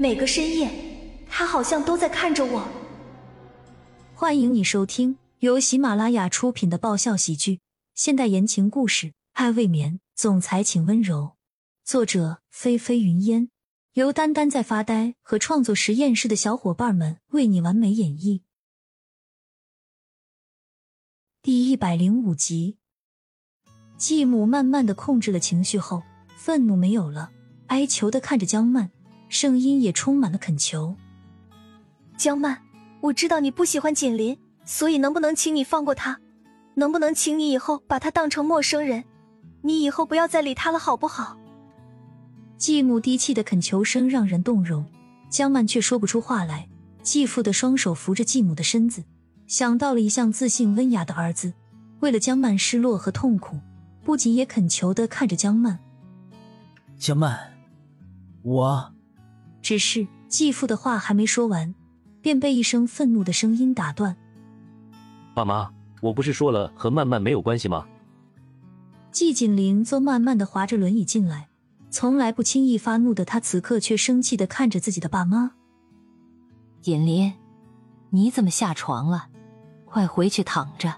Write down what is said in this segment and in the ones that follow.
每个深夜，他好像都在看着我。欢迎你收听由喜马拉雅出品的爆笑喜剧、现代言情故事《爱未眠》，总裁请温柔。作者：菲菲云烟，由丹丹在发呆和创作实验室的小伙伴们为你完美演绎。第一百零五集，继母慢慢的控制了情绪后，愤怒没有了，哀求的看着江曼，声音也充满了恳求。江曼，我知道你不喜欢锦林，所以能不能请你放过他？能不能请你以后把他当成陌生人？你以后不要再理他了，好不好？继母低气的恳求声让人动容，江曼却说不出话来。继父的双手扶着继母的身子。想到了一向自信温雅的儿子，为了江曼失落和痛苦，不仅也恳求的看着江曼。江曼，我……只是继父的话还没说完，便被一声愤怒的声音打断。爸妈，我不是说了和曼曼没有关系吗？季锦林坐慢慢的滑着轮椅进来，从来不轻易发怒的他，此刻却生气的看着自己的爸妈。锦林，你怎么下床了？快回去躺着，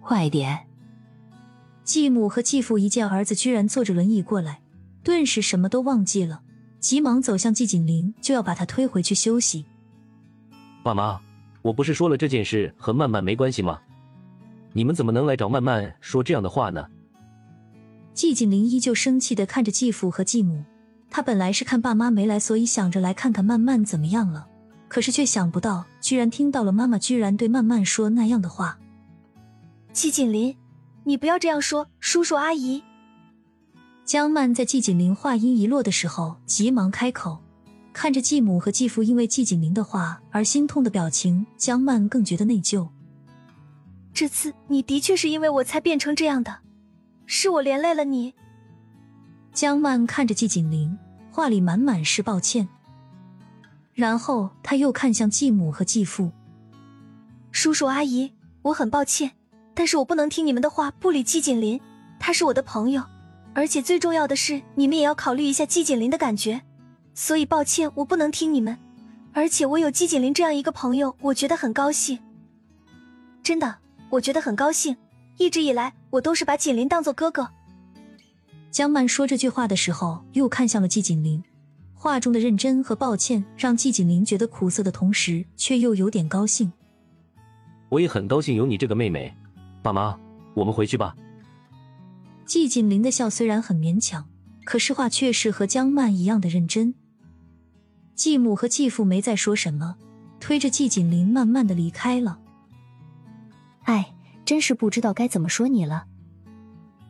快点！继母和继父一见儿子居然坐着轮椅过来，顿时什么都忘记了，急忙走向季锦林，就要把他推回去休息。爸妈，我不是说了这件事和曼曼没关系吗？你们怎么能来找曼曼说这样的话呢？季锦林依旧生气的看着继父和继母，他本来是看爸妈没来，所以想着来看看曼曼怎么样了。可是却想不到，居然听到了妈妈居然对曼曼说那样的话。季锦林，你不要这样说，叔叔阿姨。江曼在季锦林话音一落的时候，急忙开口，看着继母和继父因为季锦林的话而心痛的表情，江曼更觉得内疚。这次你的确是因为我才变成这样的，是我连累了你。江曼看着季锦林，话里满满是抱歉。然后他又看向继母和继父，叔叔阿姨，我很抱歉，但是我不能听你们的话，不理季锦林，他是我的朋友，而且最重要的是，你们也要考虑一下季锦林的感觉，所以抱歉，我不能听你们，而且我有季锦林这样一个朋友，我觉得很高兴，真的，我觉得很高兴，一直以来我都是把锦林当做哥哥。江曼说这句话的时候，又看向了季锦林。话中的认真和抱歉，让季锦林觉得苦涩的同时，却又有点高兴。我也很高兴有你这个妹妹，爸妈，我们回去吧。季锦林的笑虽然很勉强，可是话却是和江曼一样的认真。继母和继父没再说什么，推着季锦林慢慢的离开了。哎，真是不知道该怎么说你了。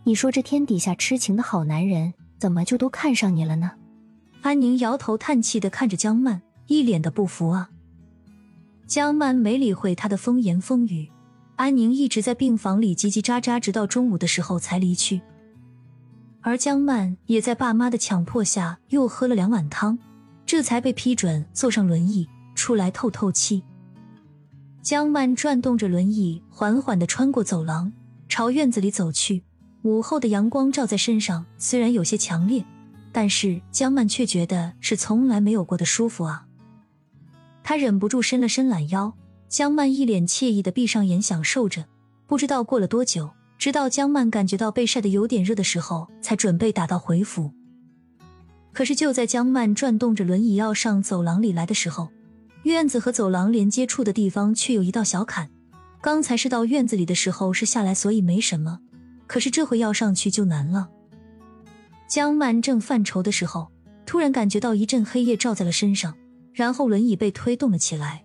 你说这天底下痴情的好男人，怎么就都看上你了呢？安宁摇头叹气的看着江曼，一脸的不服啊。江曼没理会他的风言风语，安宁一直在病房里叽叽喳喳，直到中午的时候才离去。而江曼也在爸妈的强迫下，又喝了两碗汤，这才被批准坐上轮椅出来透透气。江曼转动着轮椅，缓缓的穿过走廊，朝院子里走去。午后的阳光照在身上，虽然有些强烈。但是江曼却觉得是从来没有过的舒服啊！她忍不住伸了伸懒腰，江曼一脸惬意的闭上眼享受着。不知道过了多久，直到江曼感觉到被晒得有点热的时候，才准备打道回府。可是就在江曼转动着轮椅要上走廊里来的时候，院子和走廊连接处的地方却有一道小坎。刚才是到院子里的时候是下来，所以没什么，可是这回要上去就难了。江曼正犯愁的时候，突然感觉到一阵黑夜照在了身上，然后轮椅被推动了起来。